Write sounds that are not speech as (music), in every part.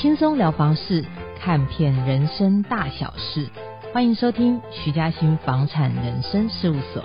轻松聊房事，看遍人生大小事，欢迎收听徐嘉欣房产人生事务所。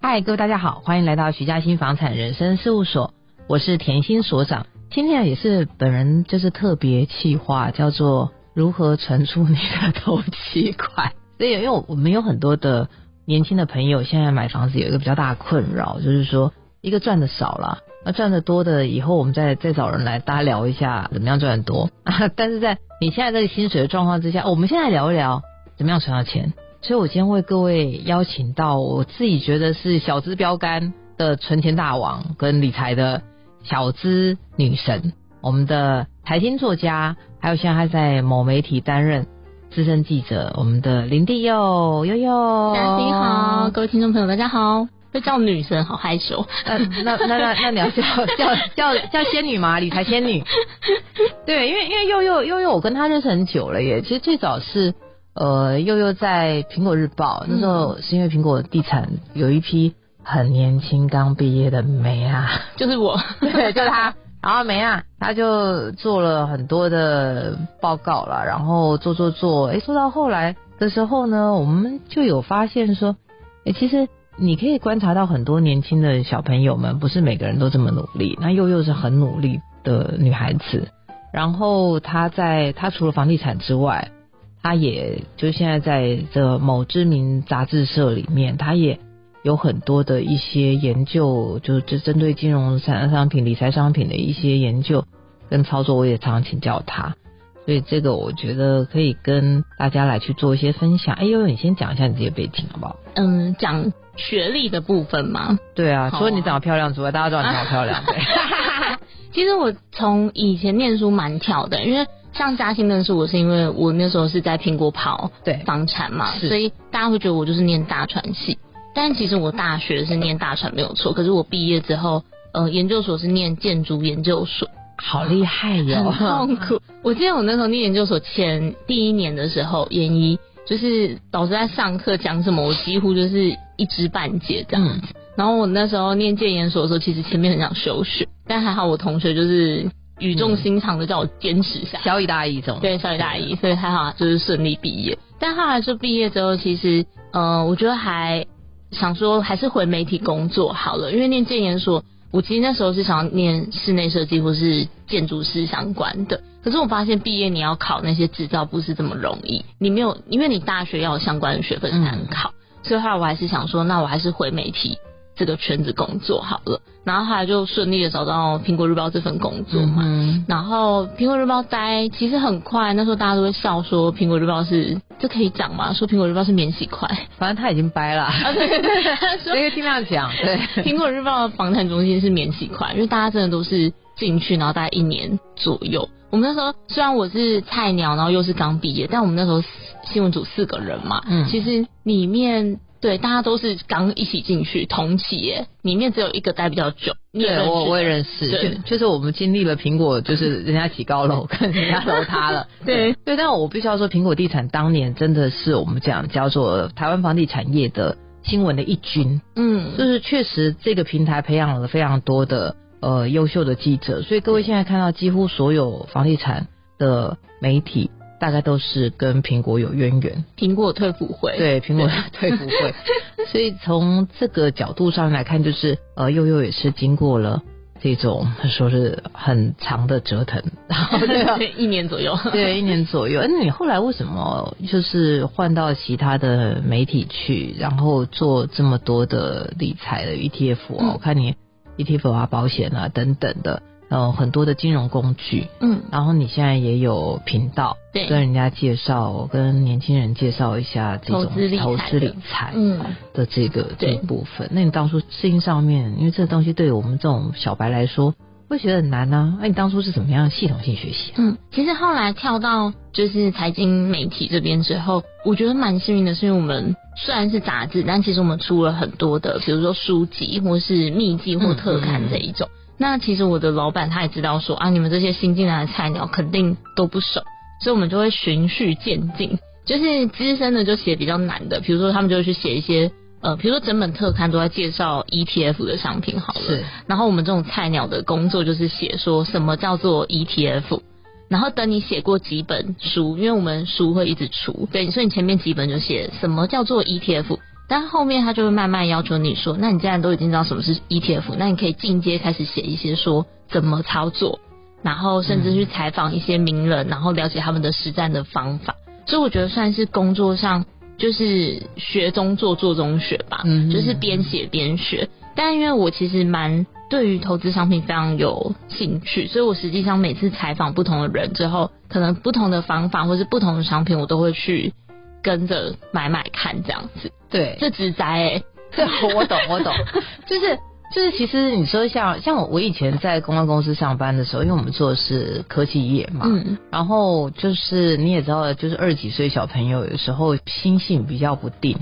嗨，各位大家好，欢迎来到徐嘉欣房产人生事务所，我是甜心所长。今天也是本人就是特别企划，叫做如何存出你的头期款。(laughs) 所以，因为我们有很多的年轻的朋友，现在买房子有一个比较大的困扰，就是说，一个赚的少了，那赚的多的，以后我们再再找人来大家聊一下怎么样赚的多。(laughs) 但是在你现在这个薪水的状况之下，我们现在聊一聊怎么样存到钱。所以我今天为各位邀请到我自己觉得是小资标杆的存钱大王跟理财的小资女神，我们的财经作家，还有现在还在某媒体担任。资深记者，我们的林地佑，佑佑，大家好，各位听众朋友，大家好。被叫女神，好害羞。呃、那那那那那你要叫叫叫叫仙女吗？理财仙女。对，因为因为悠悠悠悠，我跟他认识很久了耶。其实最早是呃，悠悠在苹果日报，那时候是因为苹果地产有一批很年轻刚毕业的梅啊，就是我，(laughs) 对，就是他。然后梅啊，他就做了很多的报告了，然后做做做，哎，做到后来的时候呢，我们就有发现说，哎，其实你可以观察到很多年轻的小朋友们，不是每个人都这么努力。那又又是很努力的女孩子，然后她在她除了房地产之外，她也就现在在这某知名杂志社里面，她也。有很多的一些研究，就是针对金融产商品、理财商品的一些研究跟操作，我也常常请教她，所以这个我觉得可以跟大家来去做一些分享。哎呦，你先讲一下你自己的背景好不好？嗯，讲学历的部分嘛。对啊，除了你长得漂亮之外，大家知道你好漂亮。对，(laughs) 其实我从以前念书蛮挑的，因为像嘉兴认识我是因为我那时候是在苹果跑对房产嘛，所以大家会觉得我就是念大传系。但其实我大学是念大传没有错，可是我毕业之后，呃，研究所是念建筑研究所，好厉害哟、哦，很痛苦。(laughs) 我记得我那时候念研究所前第一年的时候，研一就是老师在上课讲什么，我几乎就是一知半解这样子。嗯、然后我那时候念建研所的时候，其实前面很想休学，但还好我同学就是语重心长的叫我坚持下来，小以大义这种，对，小以大义，所以还好就是顺利毕业。但后来就毕业之后，其实，呃，我觉得还。想说还是回媒体工作好了，因为念建研所，我其实那时候是想要念室内设计或是建筑师相关的。可是我发现毕业你要考那些执照不是这么容易，你没有，因为你大学要有相关的学分才能考。嗯、所以后来我还是想说，那我还是回媒体这个圈子工作好了。然后后来就顺利的找到苹果日报这份工作嘛。嗯、然后苹果日报待其实很快，那时候大家都会笑说苹果日报是。这可以讲吗？说苹果日报是免洗款，反正他已经掰了。啊、对对对，可以尽量讲。对，苹果日报的房产中心是免洗款，因为大家真的都是进去，然后大概一年左右。我们那时候虽然我是菜鸟，然后又是刚毕业，但我们那时候新闻组四个人嘛，嗯，其实里面。对，大家都是刚一起进去同期耶，里面只有一个待比较久。对，我我也认识，就是我们经历了苹果，就是人家起高楼，(laughs) 跟人家楼塌了。(laughs) 对对，但我必须要说，苹果地产当年真的是我们讲叫做台湾房地产业的新闻的一军。嗯，就是确实这个平台培养了非常多的呃优秀的记者，所以各位现在看到几乎所有房地产的媒体。大概都是跟苹果有渊源，苹果退股会，对，苹果退股会，(laughs) 所以从这个角度上来看，就是呃，悠悠也是经过了这种说是很长的折腾，然 (laughs) 后对，一年左右，(laughs) 对，一年左右。那你后来为什么就是换到其他的媒体去，然后做这么多的理财的 ETF 啊？嗯、我看你 ETF 啊、保险啊等等的。呃，很多的金融工具，嗯，然后你现在也有频道，对，跟人家介绍，跟年轻人介绍一下这种投资理财，嗯，的这个这个部分。那你当初适应上面，因为这个东西对于我们这种小白来说，会觉得很难呢？那你当初是怎么样系统性学习？嗯，其实后来跳到就是财经媒体这边之后，我觉得蛮幸运的，是因为我们虽然是杂志，但其实我们出了很多的，比如说书籍或是秘籍或特刊这一种。嗯嗯那其实我的老板他也知道说啊，你们这些新进来的菜鸟肯定都不熟，所以我们就会循序渐进，就是资深的就写比较难的，比如说他们就会去写一些呃，比如说整本特刊都在介绍 ETF 的商品好了，然后我们这种菜鸟的工作就是写说什么叫做 ETF，然后等你写过几本书，因为我们书会一直出，对，所以你前面几本就写什么叫做 ETF，但后面他就会慢慢要求你说，那你既然都已经知道什么是 ETF，那你可以进阶开始写一些说怎么操作，然后甚至去采访一些名人，然后了解他们的实战的方法。所以我觉得算是工作上。就是学中做，做中学吧，嗯，就是边写边学。但因为我其实蛮对于投资商品非常有兴趣，所以我实际上每次采访不同的人之后，可能不同的方法或是不同的商品，我都会去跟着买买看这样子。对，这直宅哎，这我懂我懂，(laughs) 就是。就是其实你说像像我我以前在公关公司上班的时候，因为我们做的是科技业嘛，嗯，然后就是你也知道，就是二十几岁小朋友有时候心性比较不定，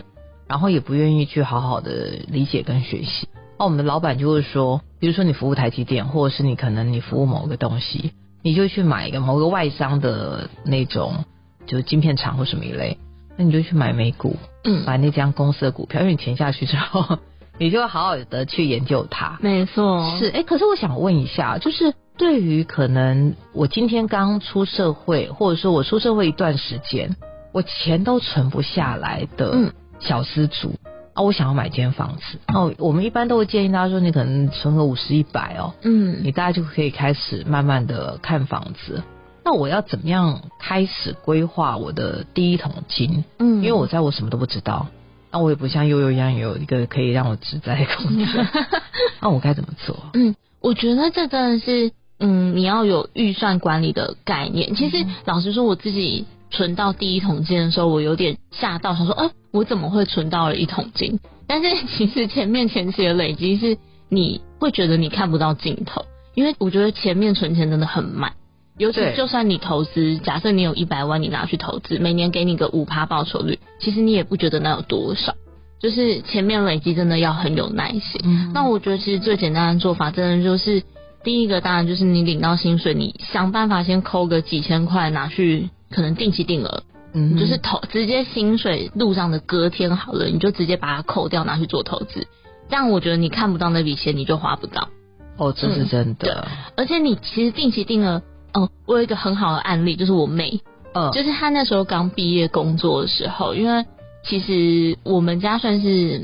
然后也不愿意去好好的理解跟学习。那我们的老板就会说，比如说你服务台积电，或者是你可能你服务某个东西，你就去买一个某个外商的那种，就是晶片厂或什么一类，那你就去买美股，嗯，买那家公司的股票，因为你钱下去之后。(laughs) 你就好好的去研究它，没错，是哎、欸。可是我想问一下，就是对于可能我今天刚出社会，或者说我出社会一段时间，我钱都存不下来的小资族、嗯、啊，我想要买间房子哦。我们一般都会建议大家说，你可能存个五十一百哦，嗯，你大概就可以开始慢慢的看房子。那我要怎么样开始规划我的第一桶金？嗯，因为我在我什么都不知道。那我也不像悠悠一样有一个可以让我自在的工作，(laughs) 那我该怎么做？嗯，我觉得这真的是，嗯，你要有预算管理的概念。其实老实说，我自己存到第一桶金的时候，我有点吓到，想说，哎、呃，我怎么会存到了一桶金？但是 (laughs) 其实前面前期的累积是，你会觉得你看不到尽头，因为我觉得前面存钱真的很慢。尤其就算你投资，假设你有一百万，你拿去投资，每年给你个五趴报酬率，其实你也不觉得那有多少。就是前面累积真的要很有耐心。嗯。那我觉得其实最简单的做法，真的就是第一个，当然就是你领到薪水，你想办法先扣个几千块拿去，可能定期定额，嗯，就是投直接薪水路上的隔天好了，你就直接把它扣掉拿去做投资。这样我觉得你看不到那笔钱，你就花不到。哦，这是真的。嗯，而且你其实定期定额。哦，我有一个很好的案例，就是我妹，嗯，就是她那时候刚毕业工作的时候，因为其实我们家算是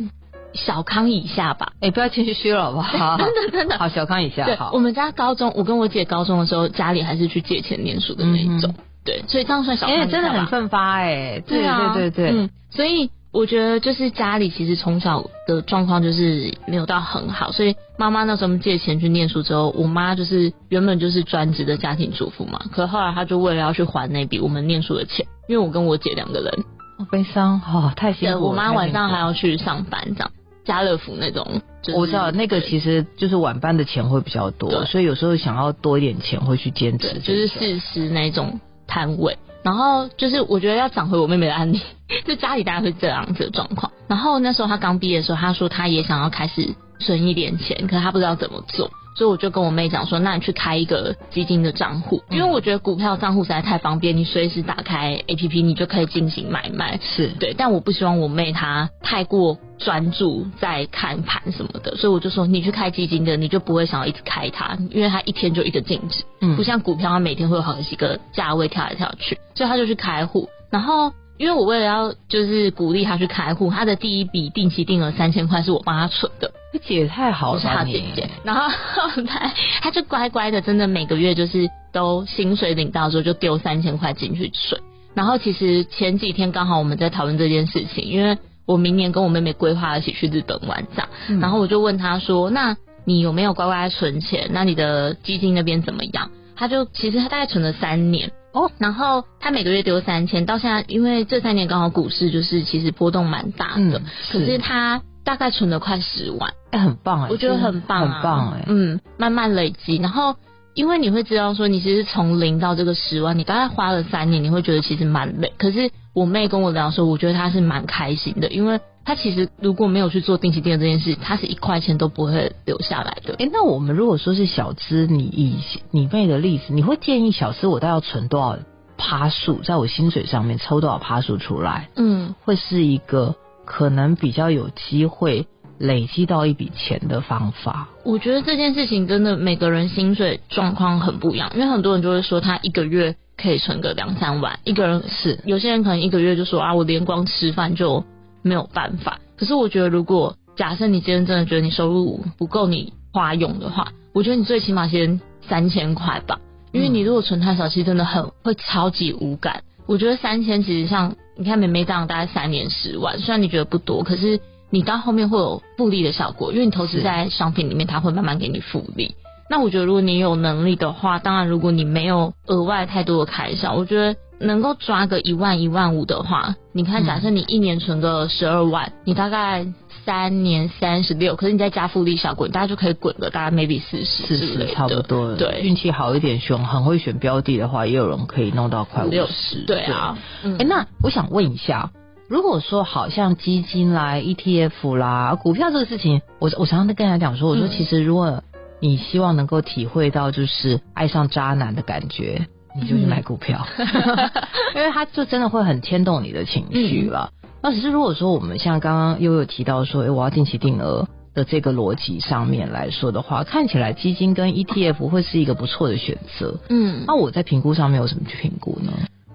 小康以下吧，哎、欸，不要谦虚了好不好？真 (laughs) 的真的，好小康以下，对，好。我们家高中，我跟我姐高中的时候，家里还是去借钱念书的那一种，嗯、对，所以这样算小康以下，哎、欸，真的很奋发，哎，对啊，对对对，对，嗯，所以。我觉得就是家里其实从小的状况就是没有到很好，所以妈妈那时候借钱去念书之后，我妈就是原本就是专职的家庭主妇嘛，可后来她就为了要去还那笔我们念书的钱，因为我跟我姐两个人，好悲伤，哦太辛苦了。我妈晚上还要去上班，这样家乐福那种，就是，我知道那个其实就是晚班的钱会比较多，所以有时候想要多一点钱会去兼职，就是试食那种摊位。然后就是我觉得要讲回我妹妹的案例，(laughs) 就家里大概会这样子的状况。然后那时候她刚毕业的时候，她说她也想要开始存一点钱，可是她不知道怎么做。所以我就跟我妹讲说，那你去开一个基金的账户，因为我觉得股票账户实在太方便，你随时打开 APP，你就可以进行买卖。是对，但我不希望我妹她太过专注在看盘什么的，所以我就说你去开基金的，你就不会想要一直开它，因为它一天就一个净值，嗯，不像股票，它每天会有好几个价位跳来跳去，所以他就去开户，然后。因为我为了要就是鼓励他去开户，他的第一笔定期定额三千块是我帮他存的。你姐太好了，是他姐姐。然后后来他就乖乖的，真的每个月就是都薪水领到之后就丢三千块进去存。然后其实前几天刚好我们在讨论这件事情，因为我明年跟我妹妹规划一起去日本玩这样，嗯，然后我就问他说：“那你有没有乖乖存钱？那你的基金那边怎么样？”他就其实他大概存了三年。哦，然后他每个月丢三千，到现在因为这三年刚好股市就是其实波动蛮大的，嗯、可是他大概存了快十万，哎、欸，很棒哎，我觉得很棒、啊，很棒哎，嗯，慢慢累积，然后因为你会知道说你其实从零到这个十万，你大概花了三年，你会觉得其实蛮累，可是我妹跟我聊说，我觉得她是蛮开心的，因为。他其实如果没有去做定期定额这件事，他是一块钱都不会留下来的。哎、欸，那我们如果说是小资，你以你妹的例子，你会建议小资我都要存多少趴数，在我薪水上面抽多少趴数出来？嗯，会是一个可能比较有机会累积到一笔钱的方法？我觉得这件事情真的每个人薪水状况很不一样，因为很多人就会说他一个月可以存个两三万，一个人是有些人可能一个月就说啊，我连光吃饭就没有办法。可是我觉得，如果假设你今天真的觉得你收入不够你花用的话，我觉得你最起码先三千块吧，因为你如果存太少，其实真的很会超级无感。我觉得三千其实像你看妹妹这样，大概三年十万，虽然你觉得不多，可是你到后面会有复利的效果，因为你投资在商品里面，它会慢慢给你复利。那我觉得如果你有能力的话，当然如果你没有额外太多的开销，我觉得。能够抓个一万一万五的话，你看，假设你一年存个十二万，嗯，你大概三年三十六，可是你再加复利小滚，大家就可以滚个大概 maybe 四十，四十差不多。对，运气好一点，选很会选标的的话，也有人可以弄到快五十。对啊，哎、嗯欸，那我想问一下，如果说好像基金啦、ETF 啦、股票这个事情，我我常常跟大家讲说，我说其实如果你希望能够体会到就是爱上渣男的感觉。你就去买股票，嗯、(laughs) 因为它就真的会很牵动你的情绪了。嗯、那只是如果说我们像刚刚悠悠提到说，哎，我要定期定额的这个逻辑上面来说的话，看起来基金跟 ETF 会是一个不错的选择。嗯，那我在评估上面有什么去评估呢？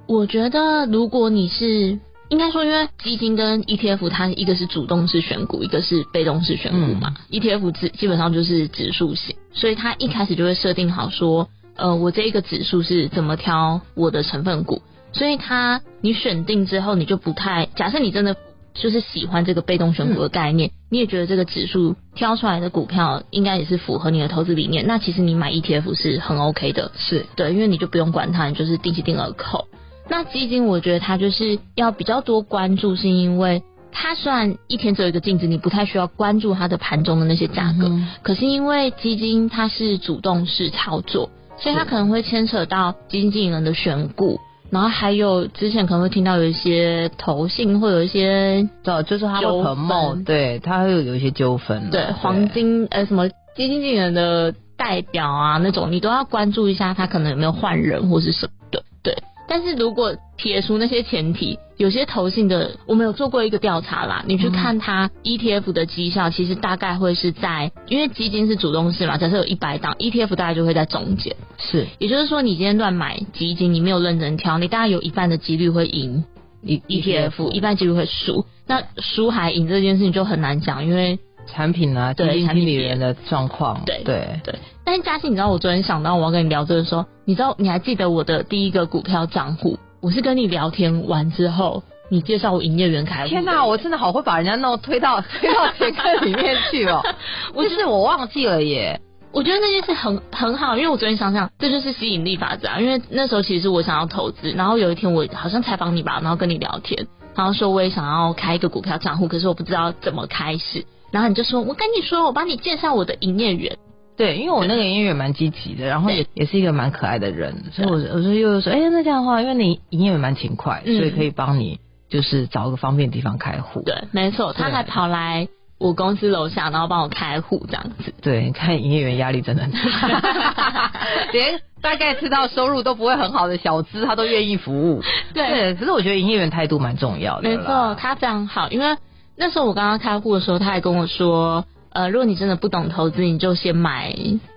我觉得如果你是应该说，因为基金跟 ETF 它一个是主动式选股，一个是被动式选股嘛。嗯、ETF 基基本上就是指数型，所以它一开始就会设定好说。呃，我这一个指数是怎么挑我的成分股，所以它你选定之后，你就不太假设你真的就是喜欢这个被动选股的概念，嗯、你也觉得这个指数挑出来的股票应该也是符合你的投资理念，那其实你买 ETF 是很 OK 的，是对，因为你就不用管它，你就是定期定额扣。那基金我觉得它就是要比较多关注，是因为它虽然一天只有一个净值，你不太需要关注它的盘中的那些价格，嗯、可是因为基金它是主动式操作。所以它可能会牵扯到经纪人的选股，然后还有之前可能会听到有一些投信会有一些，对，就是他会 promote，对，他会有有一些纠纷，对，黄金呃什么基金经理人的代表啊那种，你都要关注一下他可能有没有换人或是什么的，对。但是如果撇除那些前提，有些投信的，我们有做过一个调查啦。你去看它 ETF 的绩效，其实大概会是在，因为基金是主动式嘛，假设有一百档 ETF，大概就会在中间。是，也就是说，你今天乱买基金，你没有认真挑，你大概有一半的几率会赢 ETF，一半几率会输。那输还赢这件事情就很难讲，因为。产品啊，基金经理人的状况，对对对。但是嘉欣，你知道我昨天想到我要跟你聊这个时候，你知道你还记得我的第一个股票账户？我是跟你聊天完之后，你介绍我营业员开户。天哪、啊，我真的好会把人家弄推到 (laughs) 推到铁坑里面去哦！(laughs) 我就是我忘记了耶。我觉得那件事很很好，因为我昨天想想，这就是吸引力法则啊。因为那时候其实我想要投资，然后有一天我好像采访你吧，然后跟你聊天，然后说我也想要开一个股票账户，可是我不知道怎么开始。然后你就说，我跟你说，我帮你介绍我的营业员。对，因为我那个营业员蛮积极的，然后也也是一个蛮可爱的人，所以我我说又说，哎，那这样的话，因为你营业员蛮勤快，所以可以帮你就是找个方便的地方开户。对，没错，他还跑来我公司楼下，然后帮我开户这样子。对，看营业员压力真的很大 (laughs) (laughs) 连大概知道收入都不会很好的小资，他都愿意服务。对，对，可是我觉得营业员态度蛮重要的。没错，他非常好，因为。那时候我刚刚开户的时候，他还跟我说，呃，如果你真的不懂投资，你就先买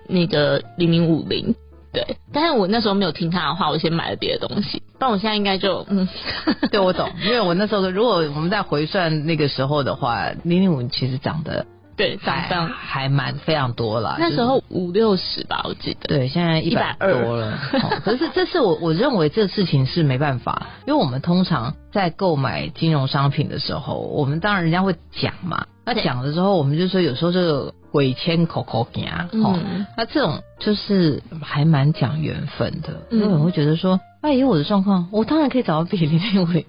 那个零零五零，对。但是我那时候没有听他的话，我先买了别的东西。但我现在应该就，嗯，对，我懂，因为我那时候如果我们在回算那个时候的话，零零五其实涨的。对，涨上还蛮非常多了。那时候五六十吧，我记得。对，现在一百多了。可是这是我我认为这事情是没办法，因为我们通常在购买金融商品的时候，我们当然人家会讲嘛。那讲的时候，我们就说有时候这个鬼牵口口啊，嗯，那这种就是还蛮讲缘分的。因为我会觉得说，哎，以我的状况，我当然可以找到比零零五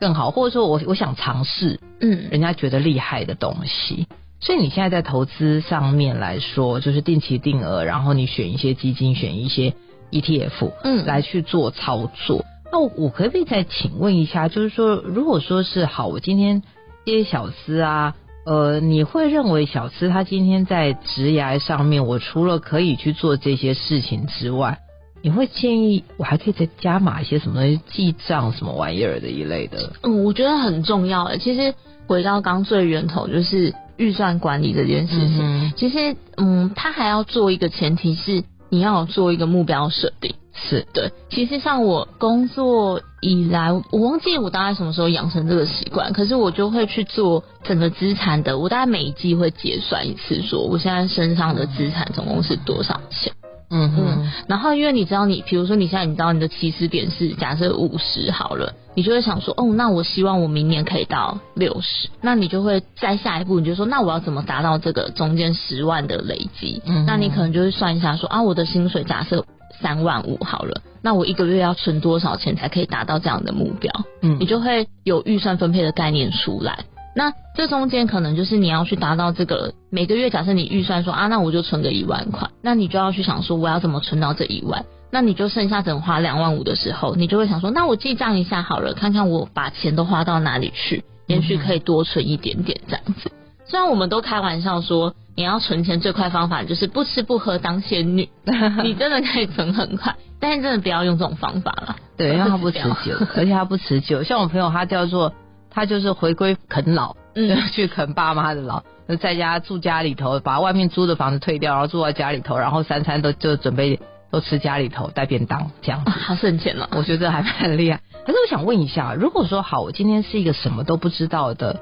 更好，或者说我我想尝试，嗯，人家觉得厉害的东西。所以你现在在投资上面来说，就是定期定额，然后你选一些基金，选一些 ETF，嗯，来去做操作。嗯、那我我可不可以再请问一下，就是说，如果说是好，我今天接小资啊，呃，你会认为小资他今天在职涯上面，我除了可以去做这些事情之外，你会建议我还可以再加码一些什么东西，记账什么玩意儿的一类的？嗯，我觉得很重要诶。其实回到刚最源头，就是预算管理这件事情。嗯、其实，嗯，他还要做一个前提是你要做一个目标设定。是对。其实像我工作以来，我忘记我大概什么时候养成这个习惯，可是我就会去做整个资产的。我大概每一季会结算一次，说我现在身上的资产总共是多少钱。嗯嗯，然后因为你知道你，比如说你现在你知道你的起始点是假设五十好了，你就会想说，哦，那我希望我明年可以到六十，那你就会再下一步，你就说，那我要怎么达到这个中间十万的累积？嗯，那你可能就会算一下说，啊，我的薪水假设三万五好了，那我一个月要存多少钱才可以达到这样的目标？嗯，你就会有预算分配的概念出来。那这中间可能就是你要去达到这个每个月，假设你预算说啊，那我就存个一万块，那你就要去想说我要怎么存到这一万，那你就剩下只能花两万五的时候，你就会想说，那我记账一下好了，看看我把钱都花到哪里去，也许可以多存一点点这样子。虽然我们都开玩笑说，你要存钱最快方法就是不吃不喝当仙女，(laughs) 你真的可以存很快，但是真的不要用这种方法了，对，因为它不持久，(laughs) 而且它不持久。像我朋友他叫做。他就是回归啃老，嗯，(laughs) 去啃爸妈的老，就在家住家里头，把外面租的房子退掉，然后住在家里头，然后三餐都就准备都吃家里头带便当这样子，好省钱了。我觉得还蛮厉害。可是我想问一下，如果说好，我今天是一个什么都不知道的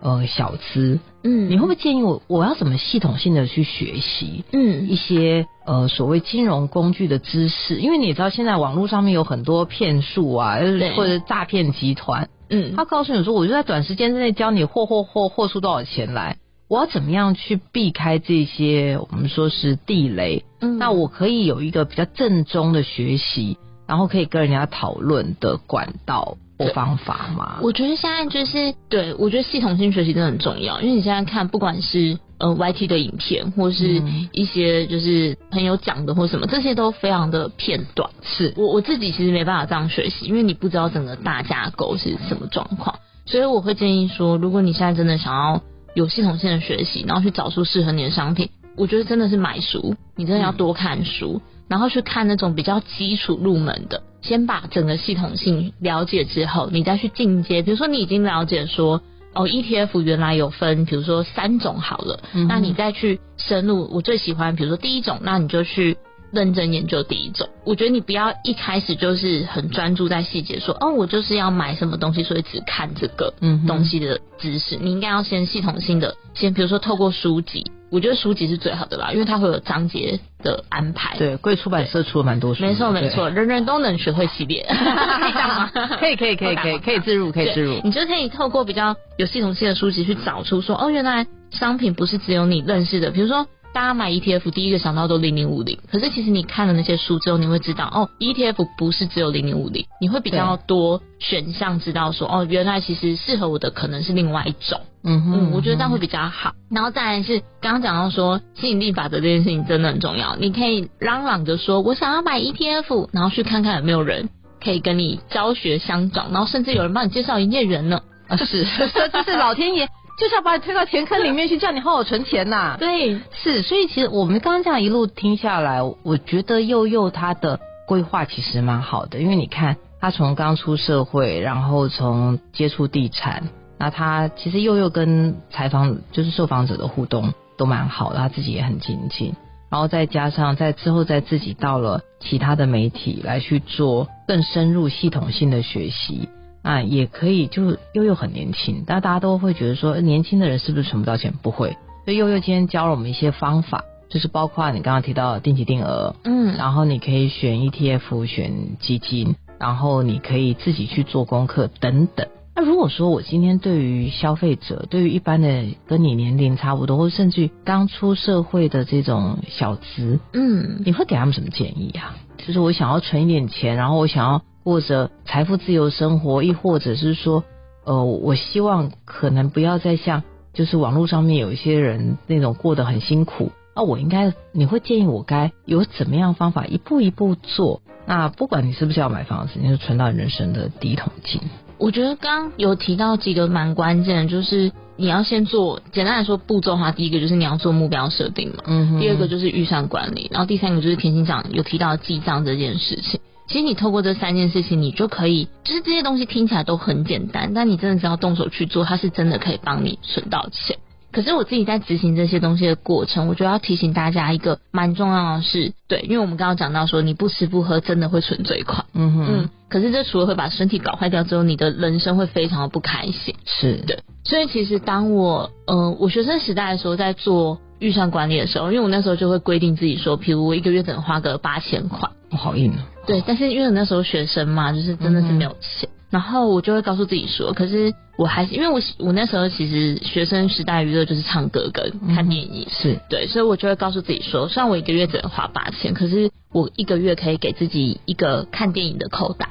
呃小资，嗯，你会不会建议我我要怎么系统性的去学习，嗯，一些呃所谓金融工具的知识？因为你知道现在网络上面有很多骗术啊，或者诈骗集团。嗯，他告诉你说，我就在短时间之内教你霍霍霍霍出多少钱来，我要怎么样去避开这些我们说是地雷？嗯，那我可以有一个比较正宗的学习，然后可以跟人家讨论的管道或方法吗？我觉得现在就是对，我觉得系统性学习真的很重要，因为你现在看，不管是。呃，YT 的影片或是一些就是朋友讲的或什么，这些都非常的片段。是我我自己其实没办法这样学习，因为你不知道整个大架构是什么状况。所以我会建议说，如果你现在真的想要有系统性的学习，然后去找出适合你的商品，我觉得真的是买书，你真的要多看书，然后去看那种比较基础入门的，先把整个系统性了解之后，你再去进阶。比如说你已经了解说。哦，ETF 原来有分，比如说三种好了，嗯、那你再去深入，我最喜欢，比如说第一种，那你就去认真研究第一种。我觉得你不要一开始就是很专注在细节，说哦，我就是要买什么东西，所以只看这个东西的知识。嗯、你应该要先系统性的，先比如说透过书籍。我觉得书籍是最好的啦，因为它会有章节的安排。对，贵出版社出了蛮多书。没错没错，人人都能学会系列，(laughs) 可以这样吗？(laughs) 可以可以可以可以可以自入可以自入。你就可以透过比较有系统性的书籍去找出说，哦，原来商品不是只有你认识的，比如说。大家买 ETF，第一个想到都零零五零，可是其实你看了那些书之后，你会知道哦，ETF 不是只有零零五零，你会比较多选项，知道说哦，原来其实适合我的可能是另外一种。嗯哼嗯，我觉得这样会比较好。然后再来是刚刚讲到说吸引力法则这件事情真的很重要，你可以嚷嚷着说我想要买 ETF，然后去看看有没有人可以跟你教学相长，然后甚至有人帮你介绍营业员呢。啊，是，(laughs) (laughs) 这是老天爷。就是要把你推到钱坑里面去，叫你好好存钱呐、啊。(laughs) 对，是，所以其实我们刚刚这样一路听下来，我觉得佑佑他的规划其实蛮好的，因为你看他从刚出社会，然后从接触地产，那他其实佑佑跟采访就是受访者的互动都蛮好的，他自己也很精进，然后再加上在之后再自己到了其他的媒体来去做更深入系统性的学习。啊，也可以，就悠悠很年轻，但大家都会觉得说，年轻的人是不是存不到钱？不会，所以悠悠今天教了我们一些方法，就是包括你刚刚提到的定期定额，嗯，然后你可以选 ETF，选基金，然后你可以自己去做功课等等。那如果说我今天对于消费者，对于一般的跟你年龄差不多，或者甚至于刚出社会的这种小资，嗯，你会给他们什么建议啊？就是我想要存一点钱，然后我想要。过着财富自由生活，亦或者是说，呃，我希望可能不要再像就是网络上面有一些人那种过得很辛苦，那我应该你会建议我该有怎么样方法一步一步做？那不管你是不是要买房子，你就存到人生的第一桶金。我觉得刚刚有提到几个蛮关键的，就是你要先做，简单来说步骤的话，第一个就是你要做目标设定嘛，嗯哼，第二个就是预算管理，然后第三个就是田心讲有提到记账这件事情。其实你透过这三件事情，你就可以，就是这些东西听起来都很简单，但你真的只要动手去做，它是真的可以帮你存到钱。可是我自己在执行这些东西的过程，我就要提醒大家一个蛮重要的事，对，因为我们刚刚讲到说，你不吃不喝真的会存最快，嗯哼嗯。可是这除了会把身体搞坏掉之后，你的人生会非常的不开心，是对。所以其实当我，呃，我学生时代的时候在做预算管理的时候，因为我那时候就会规定自己说，譬如我一个月只能花个八千块，我好硬啊。对，但是因为我那时候学生嘛，就是真的是没有钱。嗯然后我就会告诉自己说，可是我还是因为我我那时候其实学生时代娱乐就是唱歌跟看电影，嗯、是。对，所以我就会告诉自己说，虽然我一个月只能花八千，可是我一个月可以给自己一个看电影的扣打，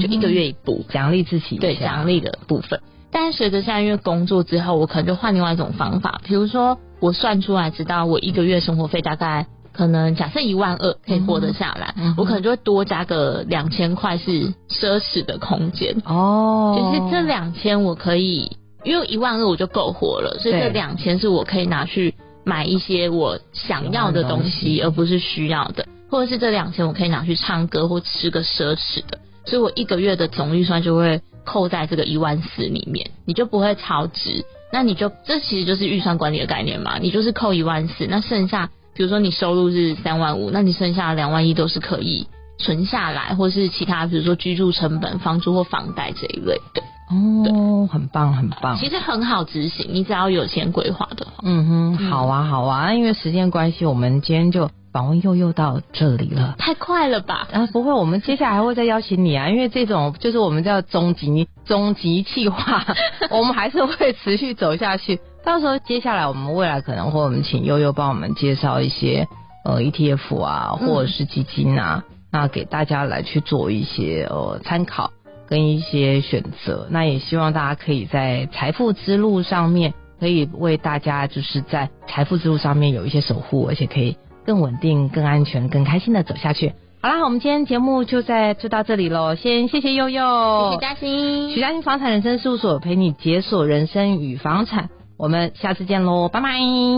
就一个月一部，奖励自己，对，奖励的部分。但是随着现在因为工作之后，我可能就换另外一种方法，比如说我算出来知道我一个月生活费大概。可能假设一万二可以活得下来，嗯、我可能就会多加个两千块是奢侈的空间。哦，就是这两千我可以，因为一万二我就够活了，所以这两千是我可以拿去买一些我想要的东西，而不是需要的，或者是这两千我可以拿去唱歌或吃个奢侈的，所以我一个月的总预算就会扣在这个一万四里面，你就不会超支，那你就这其实就是预算管理的概念嘛，你就是扣一万四，那剩下。比如说你收入是三万五，那你剩下的两万一都是可以存下来，或是其他比如说居住成本、房租或房贷这一类的。哦，很棒，很棒。其实很好执行，你只要有钱规划的话。嗯哼，好啊，好啊。因为时间关系，我们今天就访问又又到这里了。太快了吧？啊，不会，我们接下来还会再邀请你啊，因为这种就是我们叫终极终极计划，(laughs) 我们还是会持续走下去。到时候接下来我们未来可能会我们请悠悠帮我们介绍一些呃 ETF 啊或者是基金啊，嗯、那给大家来去做一些呃参考跟一些选择。那也希望大家可以在财富之路上面可以为大家就是在财富之路上面有一些守护，而且可以更稳定、更安全、更开心的走下去。好啦，我们今天节目就在就到这里喽，先谢谢悠悠，谢谢嘉欣，徐嘉欣房产人生事务所陪你解锁人生与房产。我们下次见喽，拜拜，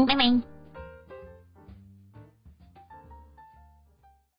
拜拜。